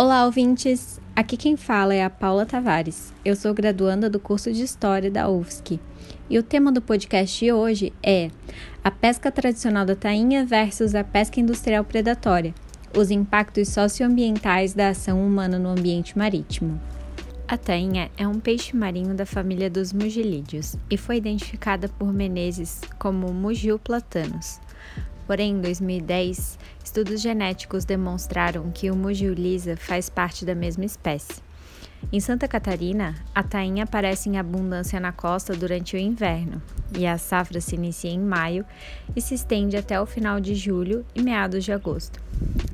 Olá, ouvintes! Aqui quem fala é a Paula Tavares. Eu sou graduanda do curso de História da UFSC. E o tema do podcast de hoje é a pesca tradicional da tainha versus a pesca industrial predatória, os impactos socioambientais da ação humana no ambiente marítimo. A tainha é um peixe marinho da família dos mugilídeos e foi identificada por Menezes como Mugil platanus. Porém, em 2010, estudos genéticos demonstraram que o Mugil faz parte da mesma espécie. Em Santa Catarina, a tainha aparece em abundância na costa durante o inverno, e a safra se inicia em maio e se estende até o final de julho e meados de agosto.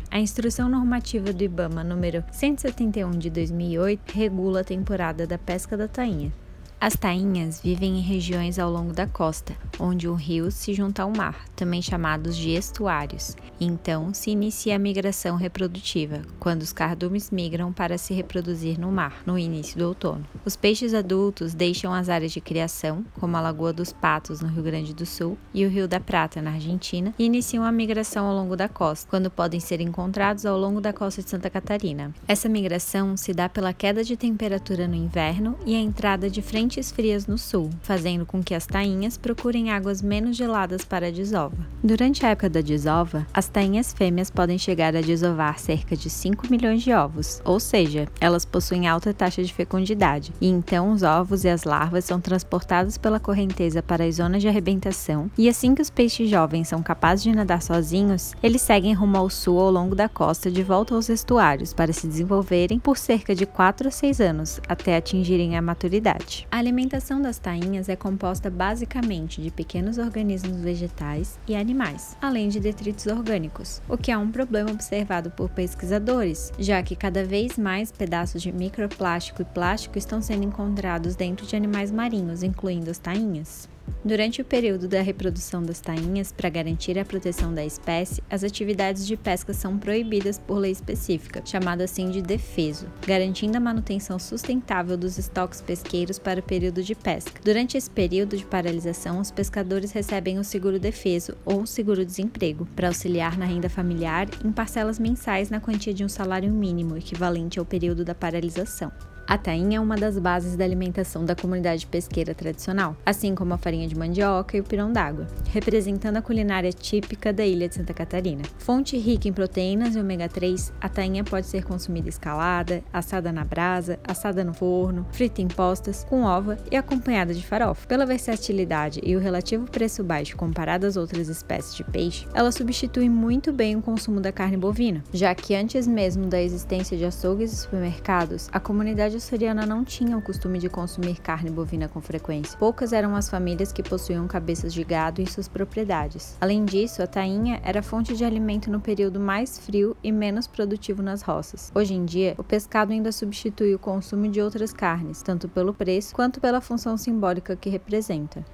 A Instrução Normativa do IBAMA número 171 de 2008 regula a temporada da pesca da tainha. As tainhas vivem em regiões ao longo da costa, onde o rio se junta ao mar, também chamados de estuários. Então se inicia a migração reprodutiva, quando os cardumes migram para se reproduzir no mar, no início do outono. Os peixes adultos deixam as áreas de criação, como a Lagoa dos Patos, no Rio Grande do Sul, e o Rio da Prata, na Argentina, e iniciam a migração ao longo da costa, quando podem ser encontrados ao longo da costa de Santa Catarina. Essa migração se dá pela queda de temperatura no inverno e a entrada de frente correntes frias no sul, fazendo com que as tainhas procurem águas menos geladas para a desova. Durante a época da desova, as tainhas fêmeas podem chegar a desovar cerca de 5 milhões de ovos, ou seja, elas possuem alta taxa de fecundidade, e então os ovos e as larvas são transportados pela correnteza para as zonas de arrebentação, e assim que os peixes jovens são capazes de nadar sozinhos, eles seguem rumo ao sul ao longo da costa de volta aos estuários para se desenvolverem por cerca de 4 a 6 anos, até atingirem a maturidade. A alimentação das tainhas é composta basicamente de pequenos organismos vegetais e animais, além de detritos orgânicos, o que é um problema observado por pesquisadores, já que cada vez mais pedaços de microplástico e plástico estão sendo encontrados dentro de animais marinhos, incluindo as tainhas. Durante o período da reprodução das tainhas, para garantir a proteção da espécie, as atividades de pesca são proibidas por lei específica, chamada assim de defeso, garantindo a manutenção sustentável dos estoques pesqueiros para o período de pesca. Durante esse período de paralisação, os pescadores recebem o seguro defeso ou seguro-desemprego, para auxiliar na renda familiar em parcelas mensais na quantia de um salário mínimo, equivalente ao período da paralisação. A tainha é uma das bases da alimentação da comunidade pesqueira tradicional, assim como a farinha de mandioca e o pirão d'água, representando a culinária típica da ilha de Santa Catarina. Fonte rica em proteínas e ômega 3, a tainha pode ser consumida escalada, assada na brasa, assada no forno, frita em postas, com ova e acompanhada de farofa. Pela versatilidade e o relativo preço baixo comparado às outras espécies de peixe, ela substitui muito bem o consumo da carne bovina, já que antes mesmo da existência de açougues e supermercados, a comunidade comunidade açoriana não tinha o costume de consumir carne bovina com frequência. Poucas eram as famílias que possuíam cabeças de gado em suas propriedades. Além disso, a tainha era fonte de alimento no período mais frio e menos produtivo nas roças. Hoje em dia, o pescado ainda substitui o consumo de outras carnes, tanto pelo preço quanto pela função simbólica que representa.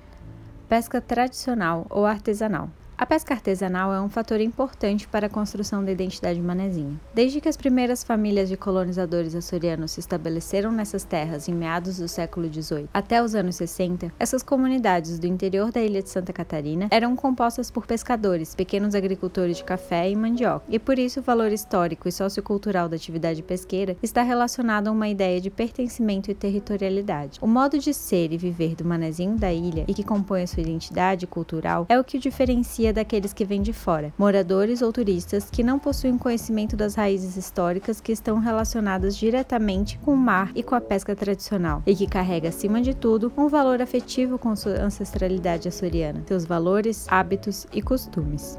Pesca tradicional ou artesanal. A pesca artesanal é um fator importante para a construção da identidade manezinha. Desde que as primeiras famílias de colonizadores açorianos se estabeleceram nessas terras em meados do século XVIII até os anos 60, essas comunidades do interior da ilha de Santa Catarina eram compostas por pescadores, pequenos agricultores de café e mandioca, e por isso o valor histórico e sociocultural da atividade pesqueira está relacionado a uma ideia de pertencimento e territorialidade. O modo de ser e viver do manezinho da ilha e que compõe a sua identidade cultural é o que o diferencia maioria daqueles que vêm de fora, moradores ou turistas que não possuem conhecimento das raízes históricas que estão relacionadas diretamente com o mar e com a pesca tradicional, e que carrega, acima de tudo, um valor afetivo com sua ancestralidade açoriana, seus valores, hábitos e costumes.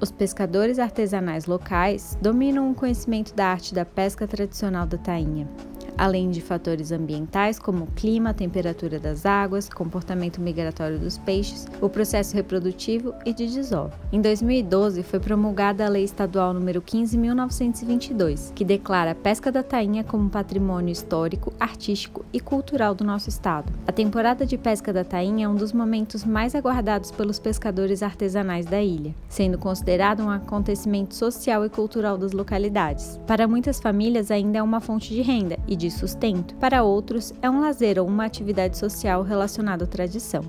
Os pescadores artesanais locais dominam o conhecimento da arte da pesca tradicional da tainha, além de fatores ambientais como o clima, temperatura das águas, comportamento migratório dos peixes, o processo reprodutivo e de desova. Em 2012 foi promulgada a Lei Estadual número 15.922, que declara a pesca da tainha como patrimônio histórico, artístico e cultural do nosso estado. A temporada de pesca da tainha é um dos momentos mais aguardados pelos pescadores artesanais da ilha, sendo considerado um acontecimento social e cultural das localidades. Para muitas famílias ainda é uma fonte de renda e de sustento, para outros é um lazer ou uma atividade social relacionada à tradição.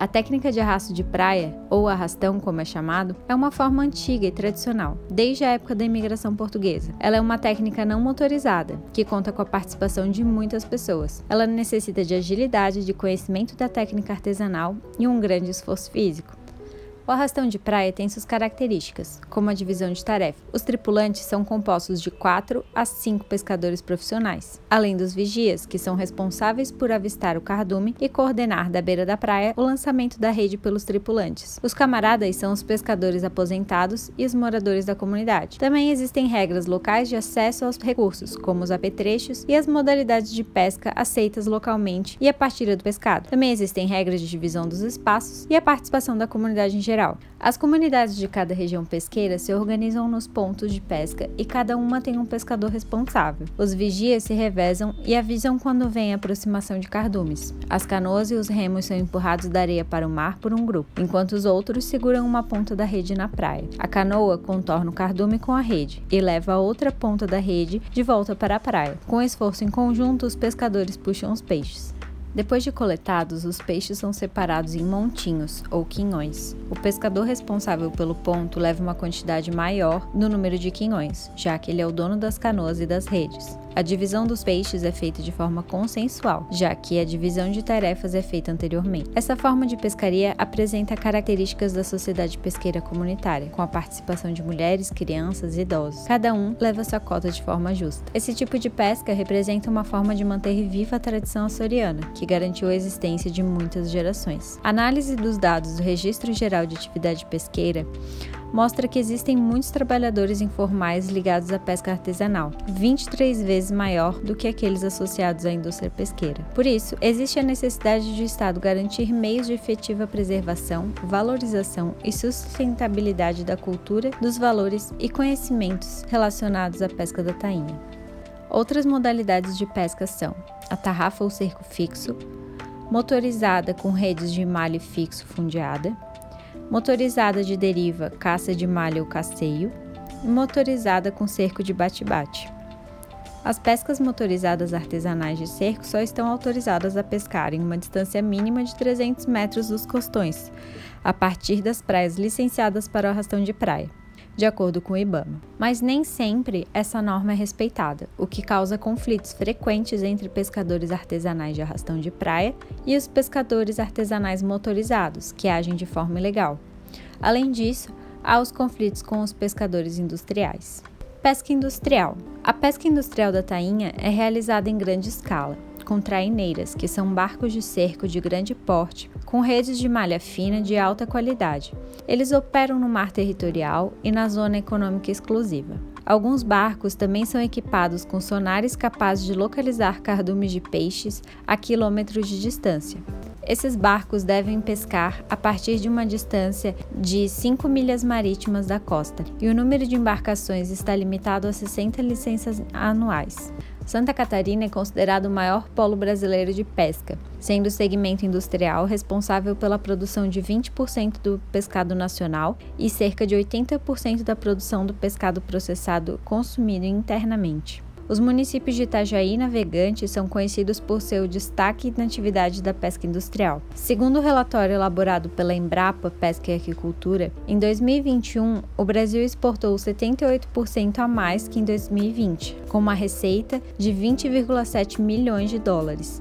A técnica de arrasto de praia, ou arrastão como é chamado, é uma forma antiga e tradicional, desde a época da imigração portuguesa. Ela é uma técnica não motorizada, que conta com a participação de muitas pessoas. Ela necessita de agilidade, de conhecimento da técnica artesanal e um grande esforço físico. O arrastão de praia tem suas características, como a divisão de tarefa. Os tripulantes são compostos de 4 a 5 pescadores profissionais, além dos vigias, que são responsáveis por avistar o cardume e coordenar da beira da praia o lançamento da rede pelos tripulantes. Os camaradas são os pescadores aposentados e os moradores da comunidade. Também existem regras locais de acesso aos recursos, como os apetrechos e as modalidades de pesca aceitas localmente e a partilha do pescado. Também existem regras de divisão dos espaços e a participação da comunidade em geral geral. As comunidades de cada região pesqueira se organizam nos pontos de pesca e cada uma tem um pescador responsável. Os vigias se revezam e avisam quando vem a aproximação de cardumes. As canoas e os remos são empurrados da areia para o mar por um grupo, enquanto os outros seguram uma ponta da rede na praia. A canoa contorna o cardume com a rede e leva a outra ponta da rede de volta para a praia. Com esforço em conjunto, os pescadores puxam os peixes. Depois de coletados, os peixes são separados em montinhos ou quinhões. O pescador responsável pelo ponto leva uma quantidade maior no número de quinhões, já que ele é o dono das canoas e das redes. A divisão dos peixes é feita de forma consensual, já que a divisão de tarefas é feita anteriormente. Essa forma de pescaria apresenta características da sociedade pesqueira comunitária, com a participação de mulheres, crianças e idosos. Cada um leva sua cota de forma justa. Esse tipo de pesca representa uma forma de manter viva a tradição açoriana, que garantiu a existência de muitas gerações. Análise dos dados do Registro Geral de Atividade Pesqueira mostra que existem muitos trabalhadores informais ligados à pesca artesanal, 23 vezes maior do que aqueles associados à indústria pesqueira. Por isso, existe a necessidade de o Estado garantir meios de efetiva preservação, valorização e sustentabilidade da cultura, dos valores e conhecimentos relacionados à pesca da tainha. Outras modalidades de pesca são a tarrafa ou cerco fixo, motorizada com redes de malha fixo fundeada, motorizada de deriva, caça de malha ou caceio, e motorizada com cerco de bate-bate. As pescas motorizadas artesanais de cerco só estão autorizadas a pescar em uma distância mínima de 300 metros dos costões, a partir das praias licenciadas para o arrastão de praia, de acordo com o IBAMA. Mas nem sempre essa norma é respeitada, o que causa conflitos frequentes entre pescadores artesanais de arrastão de praia e os pescadores artesanais motorizados, que agem de forma ilegal. Além disso, há os conflitos com os pescadores industriais. Pesca industrial. A pesca industrial da tainha é realizada em grande escala, com traineiras, que são barcos de cerco de grande porte, com redes de malha fina de alta qualidade. Eles operam no mar territorial e na zona econômica exclusiva. Alguns barcos também são equipados com sonares capazes de localizar cardumes de peixes a quilômetros de distância. Esses barcos devem pescar a partir de uma distância de 5 milhas marítimas da costa, e o número de embarcações está limitado a 60 licenças anuais. Santa Catarina é considerado o maior polo brasileiro de pesca, sendo o segmento industrial responsável pela produção de 20% do pescado nacional e cerca de 80% da produção do pescado processado consumido internamente. Os municípios de Itajaí e Navegante são conhecidos por seu destaque na atividade da pesca industrial. Segundo o relatório elaborado pela Embrapa Pesca e Aquicultura, em 2021 o Brasil exportou 78% a mais que em 2020, com uma receita de 20,7 milhões de dólares.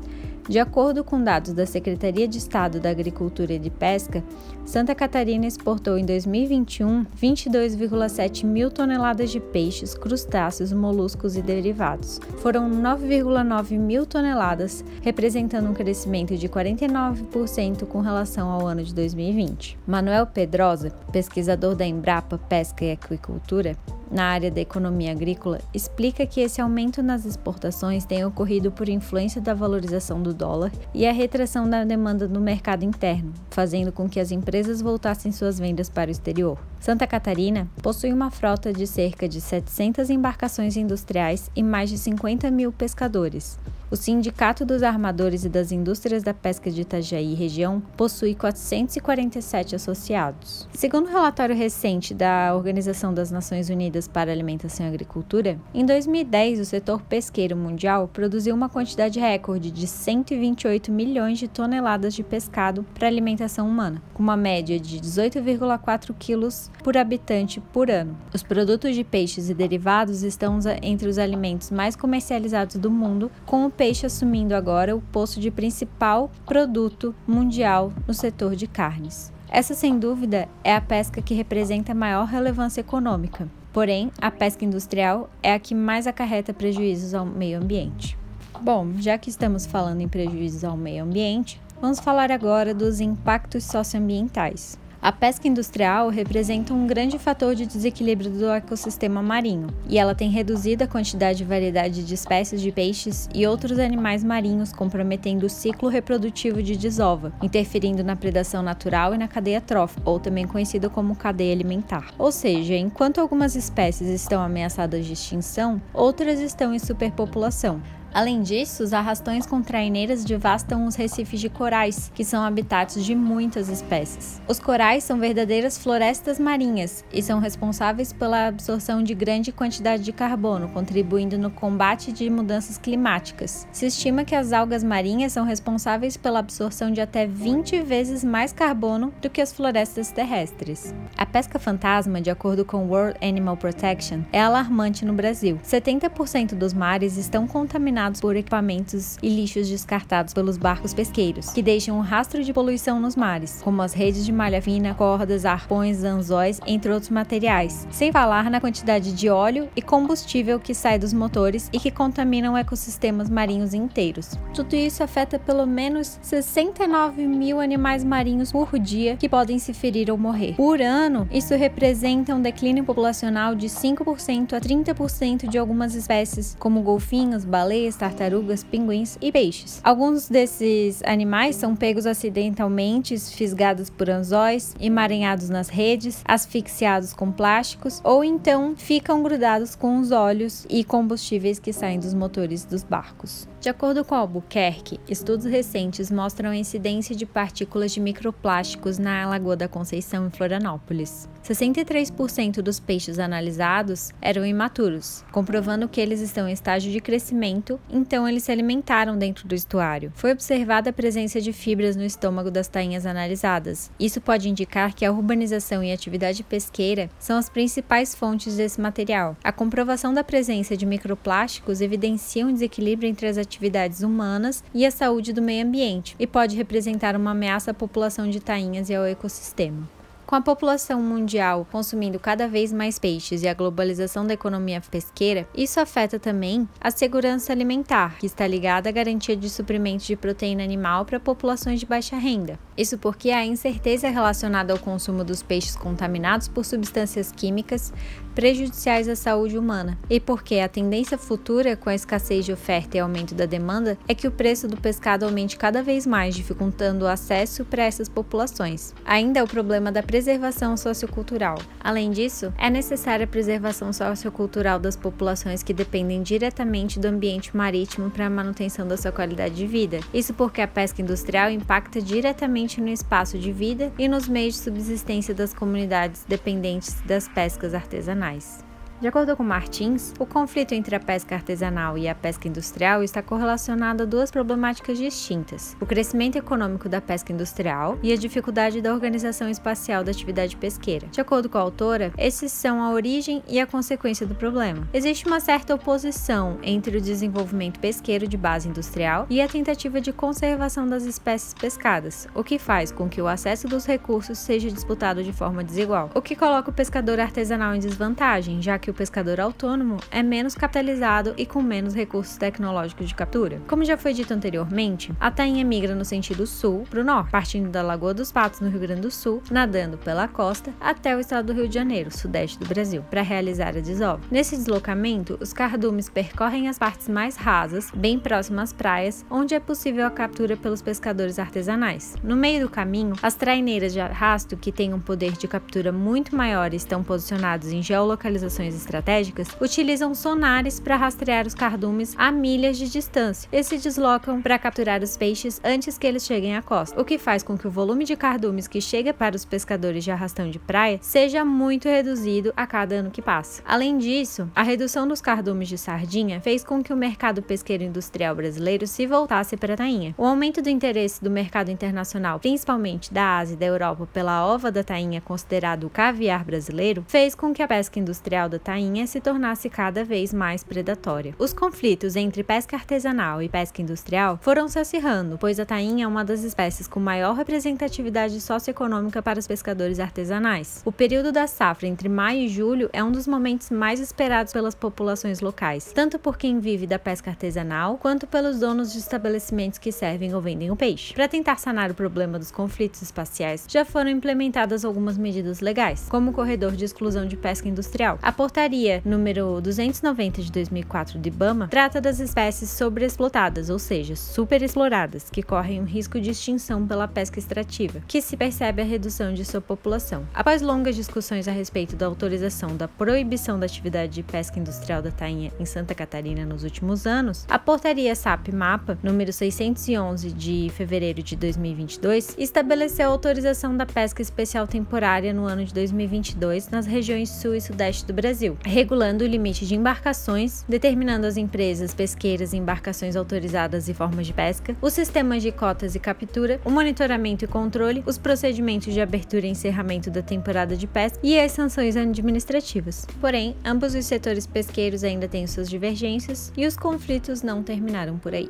De acordo com dados da Secretaria de Estado da Agricultura e de Pesca, Santa Catarina exportou em 2021 22,7 mil toneladas de peixes, crustáceos, moluscos e derivados. Foram 9,9 mil toneladas, representando um crescimento de 49% com relação ao ano de 2020. Manuel Pedrosa, pesquisador da Embrapa Pesca e Aquicultura, na área da economia agrícola, explica que esse aumento nas exportações tem ocorrido por influência da valorização do dólar e a retração da demanda no mercado interno, fazendo com que as empresas voltassem suas vendas para o exterior. Santa Catarina possui uma frota de cerca de 700 embarcações industriais e mais de 50 mil pescadores. O Sindicato dos Armadores e das Indústrias da Pesca de Itajaí região possui 447 associados. Segundo um relatório recente da Organização das Nações Unidas para Alimentação e Agricultura, em 2010 o setor pesqueiro mundial produziu uma quantidade recorde de 128 milhões de toneladas de pescado para alimentação humana, com uma média de 18,4 quilos por habitante por ano. Os produtos de peixes e derivados estão entre os alimentos mais comercializados do mundo, com o peixe assumindo agora o posto de principal produto mundial no setor de carnes. Essa, sem dúvida, é a pesca que representa maior relevância econômica. Porém, a pesca industrial é a que mais acarreta prejuízos ao meio ambiente. Bom, já que estamos falando em prejuízos ao meio ambiente, vamos falar agora dos impactos socioambientais. A pesca industrial representa um grande fator de desequilíbrio do ecossistema marinho, e ela tem reduzido a quantidade e variedade de espécies de peixes e outros animais marinhos, comprometendo o ciclo reprodutivo de desova, interferindo na predação natural e na cadeia trófica, ou também conhecida como cadeia alimentar. Ou seja, enquanto algumas espécies estão ameaçadas de extinção, outras estão em superpopulação. Além disso, os arrastões com traineiras devastam os recifes de corais, que são habitats de muitas espécies. Os corais são verdadeiras florestas marinhas e são responsáveis pela absorção de grande quantidade de carbono, contribuindo no combate de mudanças climáticas. Se estima que as algas marinhas são responsáveis pela absorção de até 20 vezes mais carbono do que as florestas terrestres. A pesca fantasma, de acordo com World Animal Protection, é alarmante no Brasil. 70% dos mares estão contaminados contaminados por equipamentos e lixos descartados pelos barcos pesqueiros, que deixam um rastro de poluição nos mares, como as redes de malha fina, cordas, arpões, anzóis, entre outros materiais, sem falar na quantidade de óleo e combustível que sai dos motores e que contaminam ecossistemas marinhos inteiros. Tudo isso afeta pelo menos 69 mil animais marinhos por dia que podem se ferir ou morrer. Por ano, isso representa um declínio populacional de 5% a 30% de algumas espécies, como golfinhos, baleias, baleias, tartarugas, pinguins e peixes. Alguns desses animais são pegos acidentalmente, fisgados por anzóis, emaranhados nas redes, asfixiados com plásticos ou então ficam grudados com os óleos e combustíveis que saem dos motores dos barcos. De acordo com Albuquerque, estudos recentes mostram a incidência de partículas de microplásticos na Lagoa da Conceição em Florianópolis. 63% dos peixes analisados eram imaturos, comprovando que eles estão em estágio de crescimento, então eles se alimentaram dentro do estuário. Foi observada a presença de fibras no estômago das tainhas analisadas. Isso pode indicar que a urbanização e a atividade pesqueira são as principais fontes desse material. A comprovação da presença de microplásticos evidencia um desequilíbrio entre as atividades humanas e a saúde do meio ambiente, e pode representar uma ameaça à população de tainhas e ao ecossistema. Com a população mundial consumindo cada vez mais peixes e a globalização da economia pesqueira, isso afeta também a segurança alimentar, que está ligada à garantia de suprimentos de proteína animal para populações de baixa renda. Isso porque há incerteza relacionada ao consumo dos peixes contaminados por substâncias químicas prejudiciais à saúde humana, e porque a tendência futura com a escassez de oferta e aumento da demanda é que o preço do pescado aumente cada vez mais, dificultando o acesso para essas populações. Ainda é o problema da preservação sociocultural. Além disso, é necessária a preservação sociocultural das populações que dependem diretamente do ambiente marítimo para a manutenção da sua qualidade de vida. Isso porque a pesca industrial impacta diretamente no espaço de vida e nos meios de subsistência das comunidades dependentes das pescas artesanais. De acordo com Martins, o conflito entre a pesca artesanal e a pesca industrial está correlacionado a duas problemáticas distintas: o crescimento econômico da pesca industrial e a dificuldade da organização espacial da atividade pesqueira. De acordo com a autora, esses são a origem e a consequência do problema. Existe uma certa oposição entre o desenvolvimento pesqueiro de base industrial e a tentativa de conservação das espécies pescadas, o que faz com que o acesso dos recursos seja disputado de forma desigual, o que coloca o pescador artesanal em desvantagem, já que que o pescador autônomo é menos capitalizado e com menos recursos tecnológicos de captura. Como já foi dito anteriormente, a tainha migra no sentido sul para o norte, partindo da Lagoa dos Patos, no Rio Grande do Sul, nadando pela costa até o estado do Rio de Janeiro, sudeste do Brasil, para realizar a desova. Nesse deslocamento, os cardumes percorrem as partes mais rasas, bem próximas às praias, onde é possível a captura pelos pescadores artesanais. No meio do caminho, as traineiras de arrasto, que têm um poder de captura muito maior e estão posicionados em geolocalizações estratégicas, utilizam sonares para rastrear os cardumes a milhas de distância e se deslocam para capturar os peixes antes que eles cheguem à costa, o que faz com que o volume de cardumes que chega para os pescadores de arrastão de praia seja muito reduzido a cada ano que passa. Além disso, a redução dos cardumes de sardinha fez com que o mercado pesqueiro industrial brasileiro se voltasse para a tainha. O aumento do interesse do mercado internacional, principalmente da Ásia e da Europa, pela ova da tainha considerado o caviar brasileiro, fez com que a pesca industrial da tainha se tornasse cada vez mais predatória. Os conflitos entre pesca artesanal e pesca industrial foram se acirrando, pois a tainha é uma das espécies com maior representatividade socioeconômica para os pescadores artesanais. O período da safra entre maio e julho é um dos momentos mais esperados pelas populações locais, tanto por quem vive da pesca artesanal quanto pelos donos de estabelecimentos que servem ou vendem o peixe. Para tentar sanar o problema dos conflitos espaciais, já foram implementadas algumas medidas legais, como o corredor de exclusão de pesca industrial. A portaria número 290 de 2004 do IBAMA trata das espécies sobreexplotadas, ou seja, superexploradas, que correm um risco de extinção pela pesca extrativa, que se percebe a redução de sua população. Após longas discussões a respeito da autorização da proibição da atividade de pesca industrial da tainha em Santa Catarina nos últimos anos, a portaria SAP-MAPA, número 611 de fevereiro de 2022, estabeleceu a autorização da pesca especial temporária no ano de 2022 nas regiões sul e sudeste do Brasil, regulando o limite de embarcações, determinando as empresas pesqueiras e embarcações autorizadas e formas de pesca, os sistemas de cotas e captura, o monitoramento e controle, os procedimentos de abertura e encerramento da temporada de pesca e as sanções administrativas. Porém, ambos os setores pesqueiros ainda têm suas divergências e os conflitos não terminaram por aí.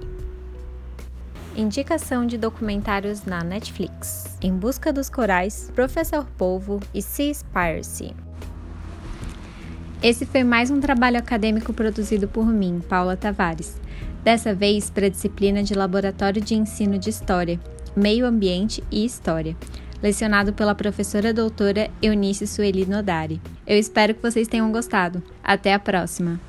Indicação de documentários na Netflix: Em Busca dos Corais, Professor Polvo e Seaspiracy. Esse foi mais um trabalho acadêmico produzido por mim, Paula Tavares. Dessa vez para a disciplina de Laboratório de Ensino de História, Meio Ambiente e História, lecionado pela professora doutora Eunice Sueli Nodari. Eu espero que vocês tenham gostado. Até a próxima!